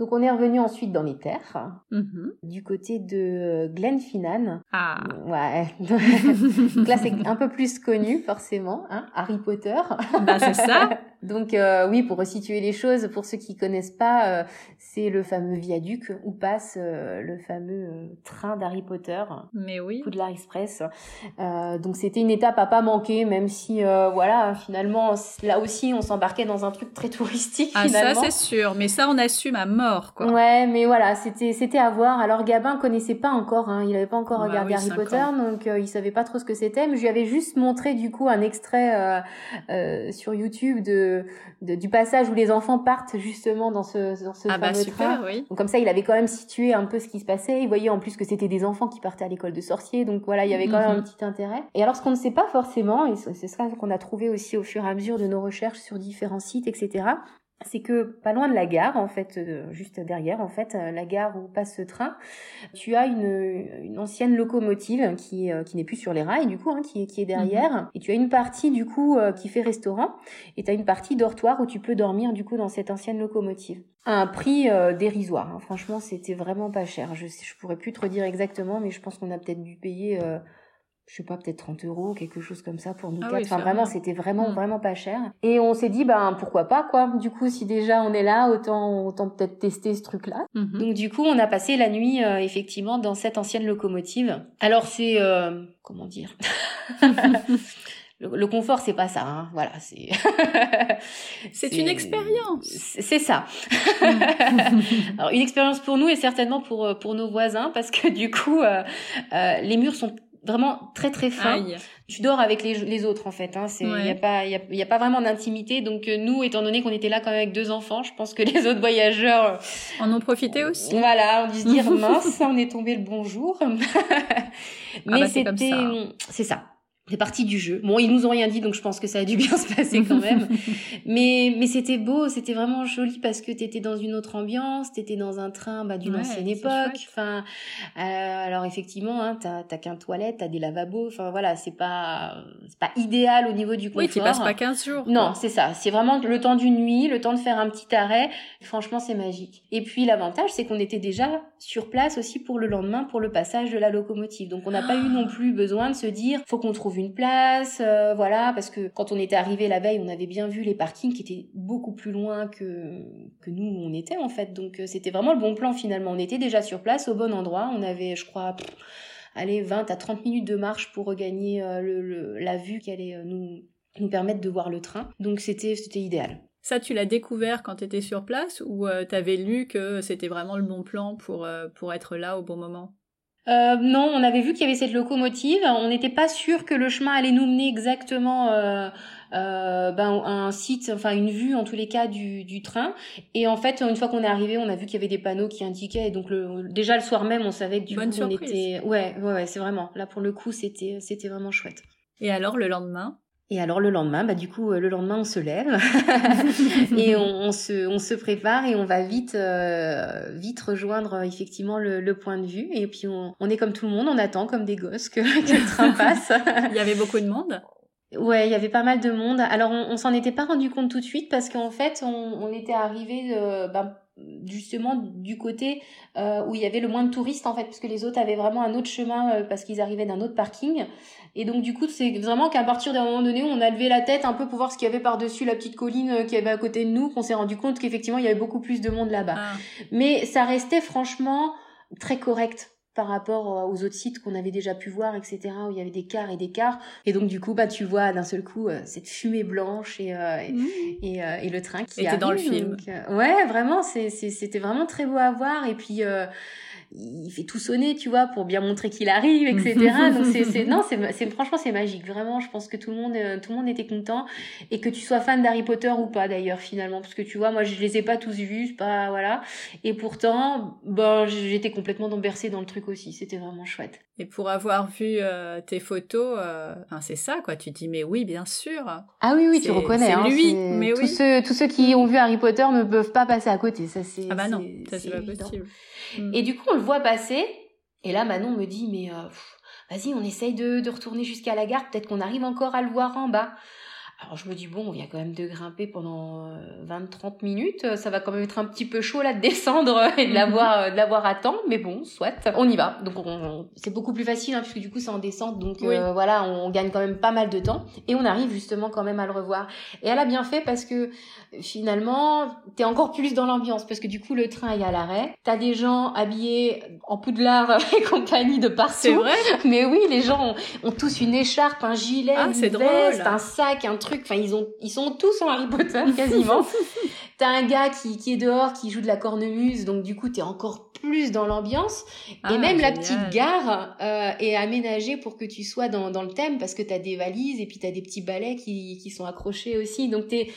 Donc on est revenu ensuite dans les terres, Mhm. du côté de Glenfinnan. Ah, Ouais. Donc là c'est un peu plus connu forcément, hein, Harry Potter. bah c'est ça. Donc euh, oui, pour resituer les choses, pour ceux qui connaissent pas, euh, c'est le fameux viaduc où passe euh, le fameux euh, train d'Harry Potter. Mais oui. Poudlard Express. Euh, donc c'était une étape à pas manquer, même si euh, voilà, finalement là aussi on s'embarquait dans un truc très touristique Ah ça c'est sûr, mais ça on assume à mort quoi. Ouais, mais voilà, c'était c'était à voir. Alors Gabin connaissait pas encore, hein, il avait pas encore Bah regardé oui, Harry Potter, ans. donc euh, il savait pas trop ce que c'était. Mais je lui avais juste montré du coup un extrait euh, euh, sur YouTube de, de- du passage où les enfants partent justement dans ce dans ce Ah bah fameux super, train. oui. Donc comme ça, il avait quand même situé un peu ce qui se passait. Il voyait en plus que c'était des enfants qui partaient à l'école de sorciers. Donc voilà, il y avait quand même Mhm. un petit intérêt. Et alors, ce qu'on ne sait pas forcément, et c'est ça qu'on a trouvé aussi au fur et à mesure de nos recherches sur différents sites, etc., c'est que pas loin de la gare, en fait, euh, juste derrière, en fait, euh, la gare où passe ce train, tu as une, une ancienne locomotive qui, euh, qui n'est plus sur les rails, du coup, hein, qui, est- qui est derrière. Et tu as une partie, du coup, qui fait restaurant. Et tu as une partie dortoir où tu peux dormir, du coup, dans cette ancienne locomotive. À un prix euh, dérisoire. hein. Franchement, c'était vraiment pas cher. Je, sais- je pourrais plus te redire exactement, mais je pense qu'on a peut-être dû payer... je sais pas, peut-être 30 euros, quelque chose comme ça pour nous Ah quatre. oui, enfin, vraiment, c'était vraiment, Mm. vraiment pas cher. Et on s'est dit, ben, pourquoi pas, quoi. Du coup, si déjà on est là, autant, autant peut-être tester ce truc-là. Mhm. Donc, du coup, on a passé la nuit, euh, effectivement, dans cette ancienne locomotive. Alors, c'est, euh, comment dire? Le, confort, c'est pas ça, hein. Voilà, c'est. C'est une expérience. C'est ça. Alors une expérience pour nous et certainement pour euh, pour nos voisins parce que du coup euh, euh, les murs sont vraiment très très fins. Aïe. Tu dors avec les, les autres en fait. Hein. C'est il Ouais. y a pas il y a, y a pas vraiment d'intimité. Donc euh, nous, étant donné qu'on était là quand même avec deux enfants, je pense que les autres voyageurs, euh, En ont profité aussi. voilà, on dû se dire mince, on est tombé le bon jour. Mais bah, c'était c'est ça. C'est partie du jeu. Bon, ils nous ont rien dit, donc je pense que ça a dû bien se passer quand même. Mais, mais c'était beau, c'était vraiment joli parce que t'étais dans une autre ambiance, t'étais dans un train bah, d'une Ouais, ancienne époque. Enfin, euh, alors effectivement, hein, t'as t'as qu'un toilette, t'as des lavabos. Enfin voilà, c'est pas c'est pas idéal au niveau du confort. Oui, tu passes pas 15 jours. Non, c'est ça. C'est vraiment le temps d'une nuit, le temps de faire un petit arrêt. Franchement, c'est magique. Et puis l'avantage, c'est qu'on était déjà sur place aussi pour le lendemain, pour le passage de la locomotive. Donc on n'a pas eu non plus besoin de se dire, faut qu'on trouve place, euh, voilà, parce que quand on était arrivé la veille, on avait bien vu les parkings qui étaient beaucoup plus loin que que nous on était en fait. Donc euh, c'était vraiment le bon plan finalement. On était déjà sur place, au bon endroit. On avait, je crois. pff, Allez, 20 à 30 minutes de marche pour regagner euh, la vue qui allait nous, permettre de voir le train. Donc c'était c'était idéal. Ça, tu l'as découvert quand tu étais sur place ou euh, t'avais lu que c'était vraiment le bon plan pour, pour être là au bon moment? Euh, non, on avait vu qu'il y avait cette locomotive. On n'était pas sûr que le chemin allait nous mener exactement euh, euh, ben, à un site, enfin une vue en tous les cas du, du train. Et en fait, une fois qu'on est arrivé, on a vu qu'il y avait des panneaux qui indiquaient. Et donc le, déjà le soir même, on savait que du Bonne coup on était. Ouais, ouais, ouais, c'est vraiment. Là pour le coup, c'était c'était vraiment chouette. Et alors, le lendemain? Et alors le lendemain, bah du coup euh, le lendemain on se lève et on, on se on se prépare et on va vite euh, vite rejoindre euh, effectivement le, le point de vue et puis on, on est comme tout le monde, on attend comme des gosses que, que le train passe. Il y avait beaucoup de monde? Ouais, il y avait pas mal de monde. Alors on, on s'en était pas rendu compte tout de suite parce qu'en fait on, on était arrivé euh, ben, justement du côté euh, où il y avait le moins de touristes en fait parce que les autres avaient vraiment un autre chemin euh, parce qu'ils arrivaient d'un autre parking. Et donc du coup c'est vraiment qu'à partir d'un moment donné où on a levé la tête un peu pour voir ce qu'il y avait par dessus la petite colline euh, qui avait à côté de nous qu'on s'est rendu compte qu'effectivement il y avait beaucoup plus de monde là-bas. Ah. mais ça restait franchement très correct par rapport euh, aux autres sites qu'on avait déjà pu voir, etc., où il y avait des quarts et des quarts. Et donc, du coup, bah, tu vois d'un seul coup euh, cette fumée blanche et, euh, et, Mmh. et, euh, et le train qui arrive. dans le film. donc, euh, ouais, vraiment, c'est, c'est, c'était vraiment très beau à voir. Et puis, euh, il fait tout sonner, tu vois, pour bien montrer qu'il arrive, etc. donc, c'est, c'est, non, c'est, c'est, franchement, c'est magique. Vraiment, je pense que tout le monde, euh, tout le monde était content. Et que tu sois fan d'Harry Potter ou pas, d'ailleurs, finalement. Parce que tu vois, moi, je les ai pas tous vus, pas, voilà. Et pourtant, ben, j'étais complètement bercée dans le truc aussi. C'était vraiment chouette. Et pour avoir vu euh, tes photos, euh, enfin, c'est ça, quoi. Tu dis, mais oui, bien sûr. Ah oui, oui, tu reconnais. c'est hein, lui, mais tous oui. Ceux, tous ceux qui ont vu Harry Potter ne peuvent pas passer à côté. Ça, c'est, Ah bah non, ça c'est pas possible. Mm. Et du coup, on le voit passer. Et là, Manon me dit, mais euh, vas-y, on essaye de, de retourner jusqu'à la gare. Peut-être qu'on arrive encore à le voir en bas. Alors je me dis, bon, on vient quand même de grimper pendant 20-30 euh, minutes. Ça va quand même être un petit peu chaud là de descendre et de l'avoir mhm. de l'avoir à temps. Mais bon, soit, on y va. Donc c'est beaucoup plus facile hein, puisque du coup c'est en descente. Donc euh, voilà, on gagne quand même pas mal de temps. Et on arrive justement quand même à le revoir. Et elle a bien fait parce que finalement, t'es encore plus dans l'ambiance parce que du coup le train est à l'arrêt. T'as des gens habillés en poudlard et compagnie de partout. C'est vrai Mais oui, les gens ont, tous une écharpe, un gilet, ah, une veste, un sac, un truc Enfin, ils ont, ils sont tous en Harry Potter quasiment. T'as un gars qui, qui est dehors, qui joue de la cornemuse, donc du coup t'es encore plus dans l'ambiance. et ah, même la petite gare euh, est aménagée pour que tu sois dans, dans le thème parce que t'as des valises et puis t'as des petits balais qui, qui sont accrochés aussi. Donc t'es,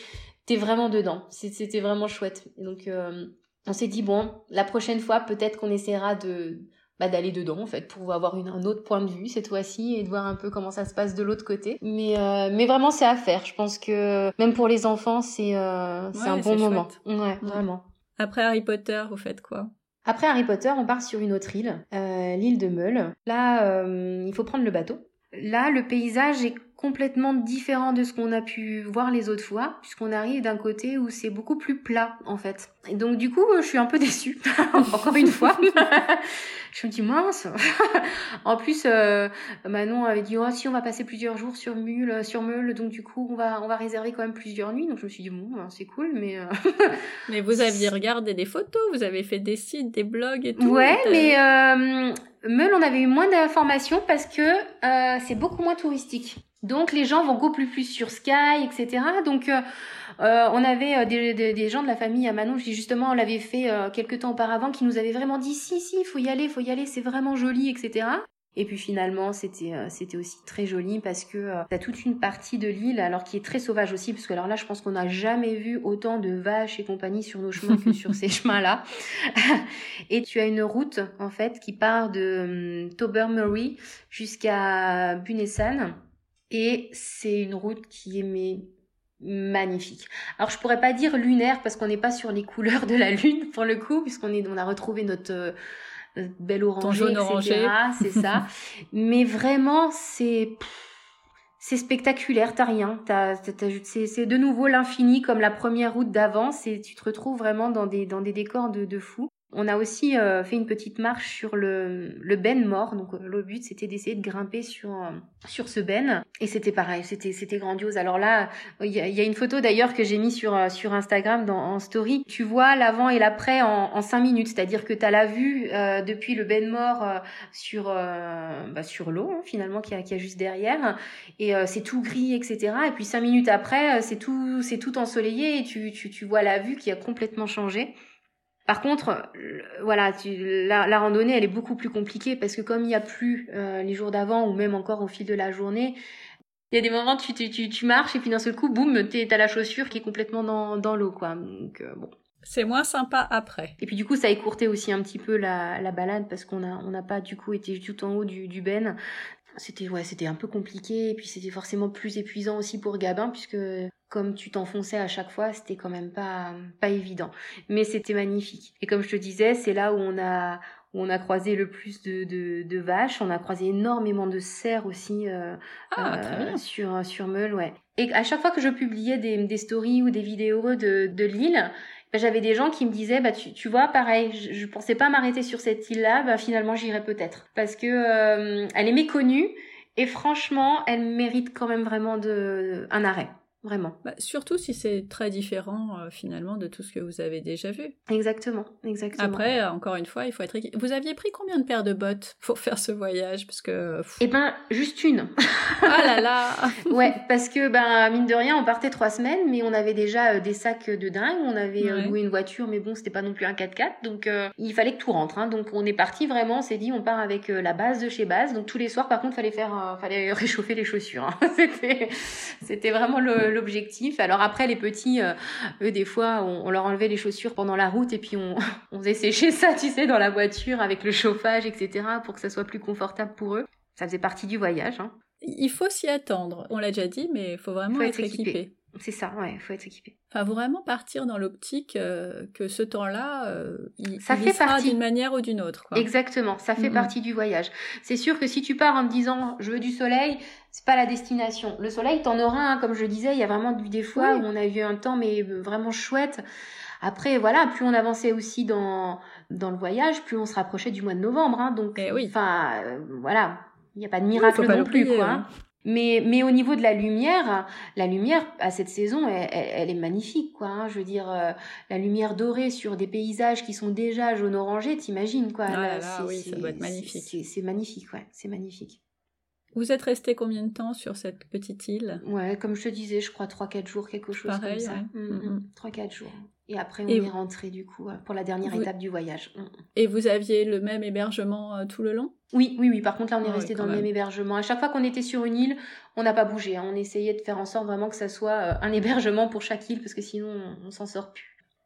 t'es vraiment dedans. C'était vraiment chouette. Et donc euh, on s'est dit bon, la prochaine fois peut-être qu'on essaiera de bah, d'aller dedans en fait pour avoir une, un autre point de vue cette fois-ci et de voir un peu comment ça se passe de l'autre côté. Mais euh, mais vraiment c'est à faire. Je pense que même pour les enfants c'est euh, c'est un bon moment. Ouais, vraiment. Après Harry Potter, vous faites quoi? Après Harry Potter, on part sur une autre île, euh, l'île de Meul. Là, il faut prendre le bateau. Là, le paysage est complètement différent de ce qu'on a pu voir les autres fois, puisqu'on arrive d'un côté où c'est beaucoup plus plat en fait. Et donc du coup, je suis un peu déçue, encore une fois. je me dis mince. en plus, euh, Manon avait dit oh si on va passer plusieurs jours sur Mule, sur Meule, donc du coup on va on va réserver quand même plusieurs nuits. Donc je me suis dit bon, ben, c'est cool, mais. Euh, mais vous aviez regardé des photos, vous avez fait des sites, des blogs et tout. Ouais, mais euh, Meule, on avait eu moins d'informations parce que euh, c'est beaucoup moins touristique. Donc les gens vont beaucoup plus, plus sur Sky, etc. Donc euh, euh, on avait euh, des, des, gens de la famille à Manon, justement on l'avait fait quelques temps auparavant, qui nous avaient vraiment dit si si, il faut y aller, faut y aller, c'est vraiment joli, etc. Et puis finalement, c'était c'était aussi très joli parce que euh, t'as toute une partie de l'île, alors qui est très sauvage aussi, parce que alors là, je pense qu'on n'a jamais vu autant de vaches et compagnie sur nos chemins que sur ces chemins-là. et tu as une route en fait qui part de um, Tobermory jusqu'à Bunessan et c'est une route qui est magnifique. Alors je pourrais pas dire lunaire parce qu'on n'est pas sur les couleurs de la lune pour le coup puisqu'on est on a retrouvé notre, belle orange, etc. C'est ça. Mais vraiment c'est c'est spectaculaire, t'as rien, t'as, c'est, de nouveau l'infini comme la première route d'avant, et tu te retrouves vraiment dans des, dans des décors de, de fou. On a aussi euh, fait une petite marche sur le, le ben mort. Donc euh, le but c'était d'essayer de grimper sur euh, sur ce ben et c'était pareil, c'était grandiose. Alors là, il y a, une photo d'ailleurs que j'ai mis sur sur Instagram dans en story. Tu vois l'avant et l'après en, en cinq minutes, c'est-à-dire que tu as la vue depuis le ben mort sur bah, sur l'eau hein, finalement qui a qui a juste derrière et c'est tout gris etc. Et puis cinq minutes après c'est tout c'est tout ensoleillé et tu tu tu vois la vue qui a complètement changé. Par contre, voilà, tu, la, la, randonnée, elle est beaucoup plus compliquée parce que comme il n'y a plus euh, les jours d'avant ou même encore au fil de la journée, il y a des moments tu, tu, tu, tu marches et puis d'un seul coup, boum, t'as la chaussure qui est complètement dans, dans l'eau, quoi. Donc euh, bon. C'est moins sympa après. Et puis du coup, ça a écourté aussi un petit peu la, la balade parce qu'on a on n'a pas du coup été tout en haut du, du Ben. C'était ouais, c'était un peu compliqué et puis c'était forcément plus épuisant aussi pour Gabin puisque comme tu t'enfonçais à chaque fois, c'était quand même pas pas évident. Mais c'était magnifique. Et comme je te disais, c'est là où on a où on a croisé le plus de, de, de vaches. On a croisé énormément de cerfs aussi euh, ah, euh, sur sur Meul, ouais. Et à chaque fois que je publiais des, des stories ou des vidéos de, de l'île, ben, j'avais des gens qui me disaient bah tu, tu vois pareil je, je pensais pas m'arrêter sur cette île là bah finalement j'irai peut-être parce que euh, elle est méconnue et franchement elle mérite quand même vraiment de un arrêt vraiment. Bah, surtout si c'est très différent euh, finalement de tout ce que vous avez déjà vu. Exactement, exactement. Après, euh, encore une fois, il faut être. Vous aviez pris combien de paires de bottes pour faire ce voyage? Parce que. Eh ben, juste une. ah là là. ouais, parce que ben mine de rien, on partait trois semaines, mais on avait déjà euh, des sacs de dingue. On avait loué une voiture, mais bon, c'était pas non plus un 4x4, donc il fallait que tout rentre. Hein. Donc on est parti vraiment. On s'est dit, on part avec la base de chez base. Donc tous les soirs, par contre, fallait faire, fallait réchauffer les chaussures. Hein. c'était, c'était vraiment le l'objectif. Alors après, les petits, euh, eux, des fois, on, leur enlevait les chaussures pendant la route et puis on, on faisait sécher ça, tu sais, dans la voiture avec le chauffage, etc., pour que ça soit plus confortable pour eux. Ça faisait partie du voyage. Hein. Il faut s'y attendre. On l'a déjà dit, mais il faut vraiment être, équipé. C'est ça, ouais, il faut être équipé. Enfin, vraiment partir dans l'optique euh, que ce temps-là, euh, il, ça fait partie d'une manière ou d'une autre. Quoi. Exactement, ça fait partie du voyage. C'est sûr que si tu pars en te disant je veux du soleil, c'est pas la destination. Le soleil, t'en auras, un, comme je disais, il y a vraiment eu des fois où on a eu un temps mais vraiment chouette. Après, voilà, plus on avançait aussi dans dans le voyage, plus on se rapprochait du mois de novembre. Hein, donc, eh oui. enfin, euh, voilà, il n'y a pas de miracle non plus, quoi. Hein. Mais, mais au niveau de la lumière, la lumière à cette saison, elle, est magnifique, quoi. Hein. Je veux dire, euh, la lumière dorée sur des paysages qui sont déjà jaune orangé, t'imagines, quoi. Ah là, oui, ça doit être magnifique. C'est magnifique, ouais, c'est magnifique. Vous êtes resté combien de temps sur cette petite île? Ouais, comme je te disais, je crois 3-4 jours, quelque chose comme ça. 3-4 mm, mm. jours. Et après, on est rentré du coup euh, pour la dernière étape du voyage. Mm, Et vous aviez le même hébergement euh, tout le long? Oui, oui, oui. Par contre, là, on est ah resté dans le même hébergement. À chaque fois qu'on était sur une île, on n'a pas bougé. Hein. On essayait de faire en sorte vraiment que ça soit euh, un hébergement pour chaque île parce que sinon, on, s'en sort plus.